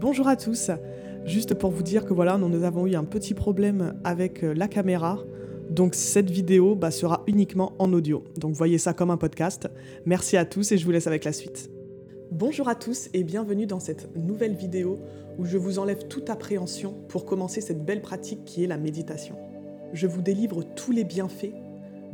Bonjour à tous. Juste pour vous dire que voilà, nous avons eu un petit problème avec euh, la caméra. Donc cette vidéo bah, sera uniquement en audio. Donc voyez ça comme un podcast. Merci à tous et je vous laisse avec la suite. Bonjour à tous et bienvenue dans cette nouvelle vidéo où je vous enlève toute appréhension pour commencer cette belle pratique qui est la méditation. Je vous délivre tous les bienfaits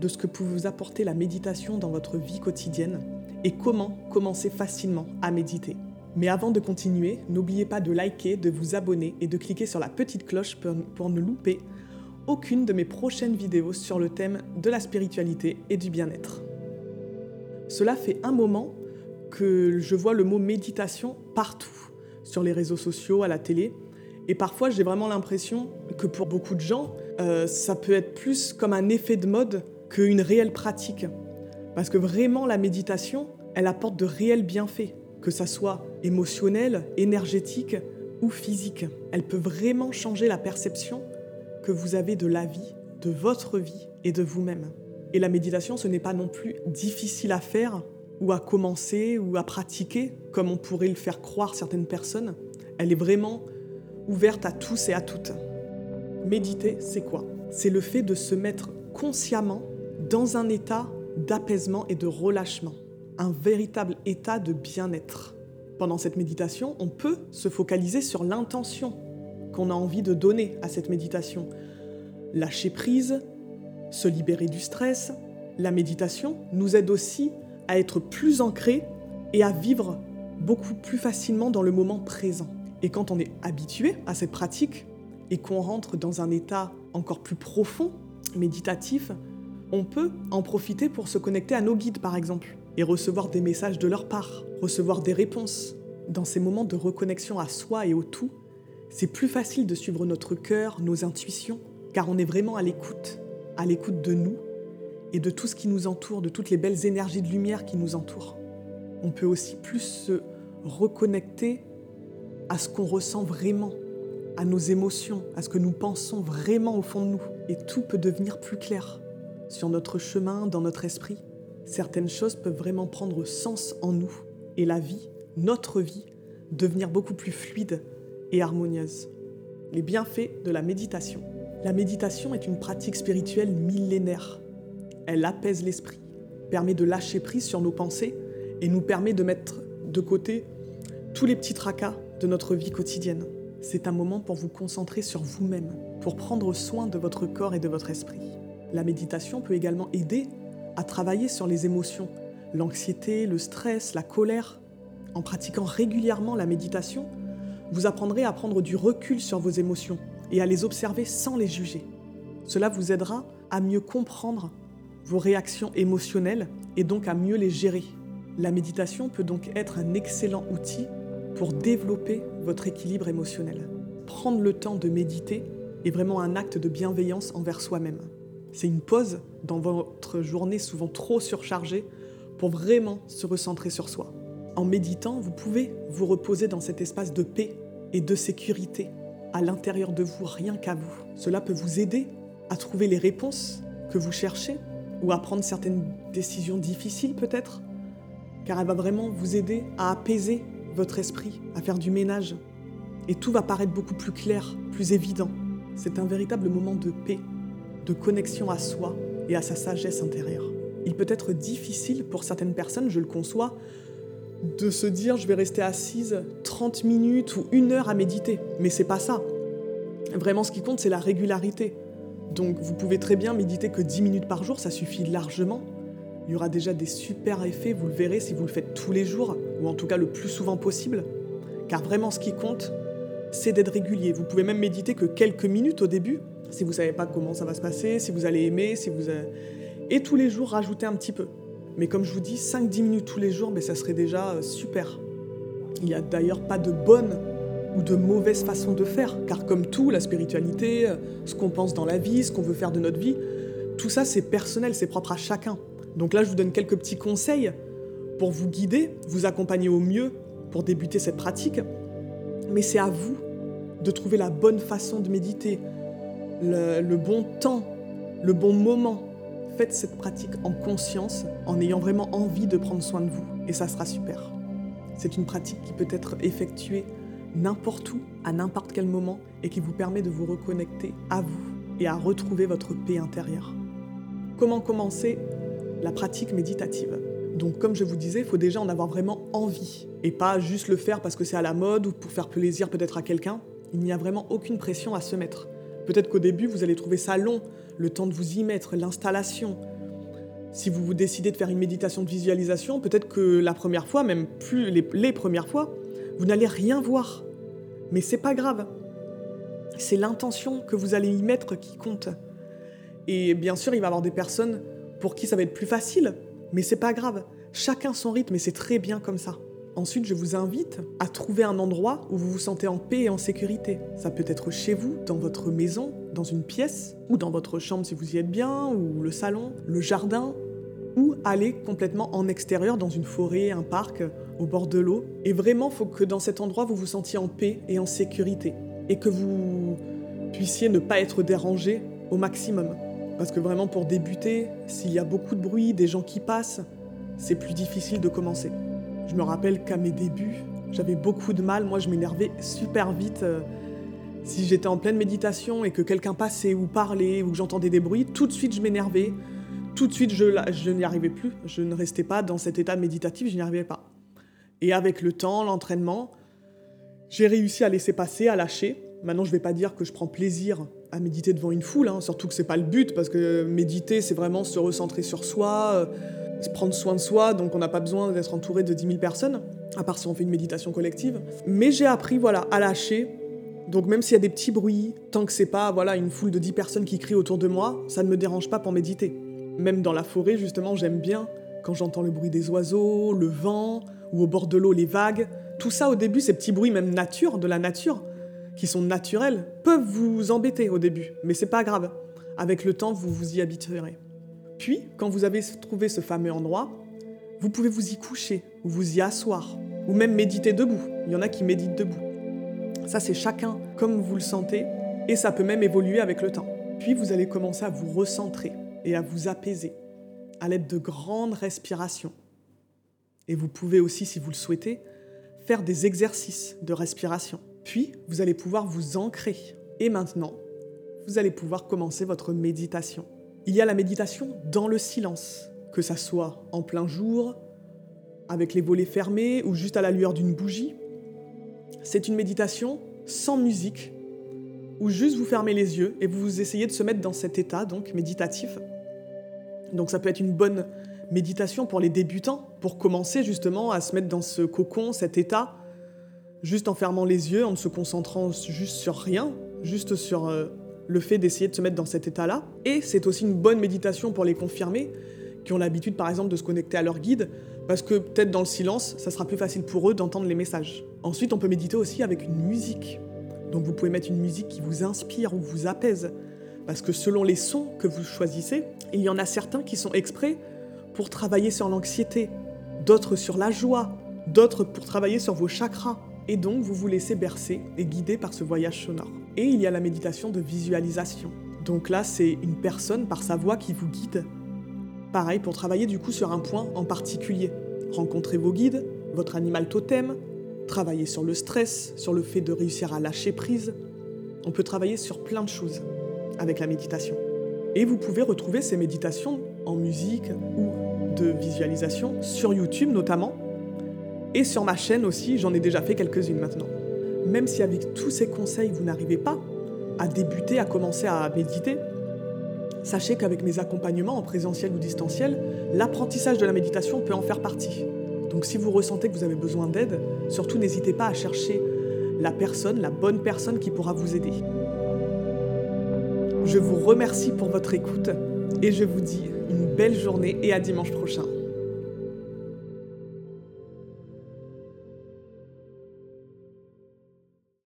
de ce que peut vous apporter la méditation dans votre vie quotidienne et comment commencer facilement à méditer. Mais avant de continuer, n'oubliez pas de liker, de vous abonner et de cliquer sur la petite cloche pour, ne louper aucune de mes prochaines vidéos sur le thème de la spiritualité et du bien-être. Cela fait un moment que je vois le mot méditation partout, sur les réseaux sociaux, à la télé, et parfois j'ai vraiment l'impression que pour beaucoup de gens, euh, ça peut être plus comme un effet de mode qu'une réelle pratique. Parce que vraiment la méditation, elle apporte de réels bienfaits que ça soit émotionnel, énergétique ou physique. Elle peut vraiment changer la perception que vous avez de la vie, de votre vie et de vous-même. Et la méditation, ce n'est pas non plus difficile à faire ou à commencer ou à pratiquer comme on pourrait le faire croire certaines personnes. Elle est vraiment ouverte à tous et à toutes. Méditer, c'est quoi? C'est le fait de se mettre consciemment dans un état d'apaisement et de relâchement un véritable état de bien-être. Pendant cette méditation, on peut se focaliser sur l'intention qu'on a envie de donner à cette méditation. Lâcher prise, se libérer du stress. La méditation nous aide aussi à être plus ancrés et à vivre beaucoup plus facilement dans le moment présent. Et quand on est habitué à cette pratique et qu'on rentre dans un état encore plus profond, méditatif, on peut en profiter pour se connecter à nos guides par exemple et recevoir des messages de leur part, recevoir des réponses. Dans ces moments de reconnexion à soi et au tout, c'est plus facile de suivre notre cœur, nos intuitions, car on est vraiment à l'écoute, à l'écoute de nous et de tout ce qui nous entoure, de toutes les belles énergies de lumière qui nous entourent. On peut aussi plus se reconnecter à ce qu'on ressent vraiment, à nos émotions, à ce que nous pensons vraiment au fond de nous. Et tout peut devenir plus clair sur notre chemin, dans notre esprit certaines choses peuvent vraiment prendre sens en nous et la vie, notre vie, devenir beaucoup plus fluide et harmonieuse. Les bienfaits de la méditation. La méditation est une pratique spirituelle millénaire. Elle apaise l'esprit, permet de lâcher prise sur nos pensées et nous permet de mettre de côté tous les petits tracas de notre vie quotidienne. C'est un moment pour vous concentrer sur vous-même, pour prendre soin de votre corps et de votre esprit. La méditation peut également aider à travailler sur les émotions, l'anxiété, le stress, la colère. En pratiquant régulièrement la méditation, vous apprendrez à prendre du recul sur vos émotions et à les observer sans les juger. Cela vous aidera à mieux comprendre vos réactions émotionnelles et donc à mieux les gérer. La méditation peut donc être un excellent outil pour développer votre équilibre émotionnel. Prendre le temps de méditer est vraiment un acte de bienveillance envers soi-même. C'est une pause dans votre journée souvent trop surchargée pour vraiment se recentrer sur soi. En méditant, vous pouvez vous reposer dans cet espace de paix et de sécurité à l'intérieur de vous, rien qu'à vous. Cela peut vous aider à trouver les réponses que vous cherchez ou à prendre certaines décisions difficiles peut-être, car elle va vraiment vous aider à apaiser votre esprit, à faire du ménage. Et tout va paraître beaucoup plus clair, plus évident. C'est un véritable moment de paix de connexion à soi et à sa sagesse intérieure. Il peut être difficile pour certaines personnes, je le conçois, de se dire je vais rester assise 30 minutes ou une heure à méditer. Mais c'est pas ça. Vraiment, ce qui compte, c'est la régularité. Donc, vous pouvez très bien méditer que 10 minutes par jour, ça suffit largement. Il y aura déjà des super effets, vous le verrez si vous le faites tous les jours, ou en tout cas le plus souvent possible. Car vraiment, ce qui compte, c'est d'être régulier. Vous pouvez même méditer que quelques minutes au début, si vous savez pas comment ça va se passer, si vous allez aimer, si vous... Et tous les jours, rajouter un petit peu. Mais comme je vous dis, 5-10 minutes tous les jours, mais ça serait déjà euh, super. Il n'y a d'ailleurs pas de bonne ou de mauvaise façon de faire, car comme tout, la spiritualité, euh, ce qu'on pense dans la vie, ce qu'on veut faire de notre vie, tout ça c'est personnel, c'est propre à chacun. Donc là, je vous donne quelques petits conseils pour vous guider, vous accompagner au mieux pour débuter cette pratique. Mais c'est à vous de trouver la bonne façon de méditer, le, bon temps, le bon moment. Faites cette pratique en conscience, en ayant vraiment envie de prendre soin de vous, et ça sera super. C'est une pratique qui peut être effectuée n'importe où, à n'importe quel moment, et qui vous permet de vous reconnecter à vous et à retrouver votre paix intérieure. Comment commencer la pratique méditative? Donc comme je vous disais, il faut déjà en avoir vraiment envie, et pas juste le faire parce que c'est à la mode ou pour faire plaisir peut-être à quelqu'un. Il n'y a vraiment aucune pression à se mettre. Peut-être qu'au début, vous allez trouver ça long, le temps de vous y mettre, l'installation. Si vous vous décidez de faire une méditation de visualisation, peut-être que la première fois, même plus les, premières fois, vous n'allez rien voir. Mais c'est pas grave. C'est l'intention que vous allez y mettre qui compte. Et bien sûr, il va y avoir des personnes pour qui ça va être plus facile, mais c'est pas grave. Chacun son rythme et c'est très bien comme ça. Ensuite, je vous invite à trouver un endroit où vous vous sentez en paix et en sécurité. Ça peut être chez vous, dans votre maison, dans une pièce, ou dans votre chambre si vous y êtes bien, ou le salon, le jardin, ou aller complètement en extérieur, dans une forêt, un parc, au bord de l'eau. Et vraiment, il faut que dans cet endroit, vous vous sentiez en paix et en sécurité. Et que vous puissiez ne pas être dérangé au maximum. Parce que vraiment, pour débuter, s'il y a beaucoup de bruit, des gens qui passent, c'est plus difficile de commencer. Je me rappelle qu'à mes débuts, j'avais beaucoup de mal. Moi, je m'énervais super vite. Euh, si j'étais en pleine méditation et que quelqu'un passait ou parlait ou que j'entendais des bruits, tout de suite, je m'énervais. Tout de suite, je, n'y arrivais plus. Je ne restais pas dans cet état méditatif, je n'y arrivais pas. Et avec le temps, l'entraînement, j'ai réussi à laisser passer, à lâcher. Maintenant, je ne vais pas dire que je prends plaisir à méditer devant une foule, hein, surtout que c'est pas le but, parce que méditer, c'est vraiment se recentrer sur soi. Euh, prendre soin de soi, donc on n'a pas besoin d'être entouré de 10 000 personnes, à part si on fait une méditation collective. Mais j'ai appris voilà, à lâcher. Donc même s'il y a des petits bruits, tant que c'est pas voilà, une foule de 10 personnes qui crient autour de moi, ça ne me dérange pas pour méditer. Même dans la forêt, justement, j'aime bien quand j'entends le bruit des oiseaux, le vent, ou au bord de l'eau, les vagues. Tout ça, au début, ces petits bruits, même nature, de la nature, qui sont naturels, peuvent vous embêter au début. Mais c'est pas grave. Avec le temps, vous vous y habituerez. Puis, quand vous avez trouvé ce fameux endroit, vous pouvez vous y coucher, ou vous y asseoir, ou même méditer debout. Il y en a qui méditent debout. Ça, c'est chacun comme vous le sentez, et ça peut même évoluer avec le temps. Puis, vous allez commencer à vous recentrer et à vous apaiser à l'aide de grandes respirations. Et vous pouvez aussi, si vous le souhaitez, faire des exercices de respiration. Puis, vous allez pouvoir vous ancrer. Et maintenant, vous allez pouvoir commencer votre méditation. Il y a la méditation dans le silence, que ça soit en plein jour, avec les volets fermés ou juste à la lueur d'une bougie. C'est une méditation sans musique, où juste vous fermez les yeux et vous essayez de se mettre dans cet état donc méditatif. Donc ça peut être une bonne méditation pour les débutants, pour commencer justement à se mettre dans ce cocon, cet état, juste en fermant les yeux, en ne se concentrant juste sur rien, juste sur euh, le fait d'essayer de se mettre dans cet état-là. Et c'est aussi une bonne méditation pour les confirmer, qui ont l'habitude par exemple de se connecter à leur guide, parce que peut-être dans le silence, ça sera plus facile pour eux d'entendre les messages. Ensuite, on peut méditer aussi avec une musique. Donc vous pouvez mettre une musique qui vous inspire ou vous apaise. Parce que selon les sons que vous choisissez, il y en a certains qui sont exprès pour travailler sur l'anxiété, d'autres sur la joie, d'autres pour travailler sur vos chakras. Et donc vous vous laissez bercer et guider par ce voyage sonore. Et il y a la méditation de visualisation. Donc là, c'est une personne par sa voix qui vous guide. Pareil pour travailler du coup sur un point en particulier. Rencontrer vos guides, votre animal totem, travailler sur le stress, sur le fait de réussir à lâcher prise. On peut travailler sur plein de choses avec la méditation. Et vous pouvez retrouver ces méditations en musique ou de visualisation sur YouTube notamment. Et sur ma chaîne aussi, j'en ai déjà fait quelques-unes maintenant même si avec tous ces conseils, vous n'arrivez pas à débuter, à commencer à méditer, sachez qu'avec mes accompagnements en présentiel ou distanciel, l'apprentissage de la méditation peut en faire partie. Donc si vous ressentez que vous avez besoin d'aide, surtout n'hésitez pas à chercher la personne, la bonne personne qui pourra vous aider. Je vous remercie pour votre écoute et je vous dis une belle journée et à dimanche prochain.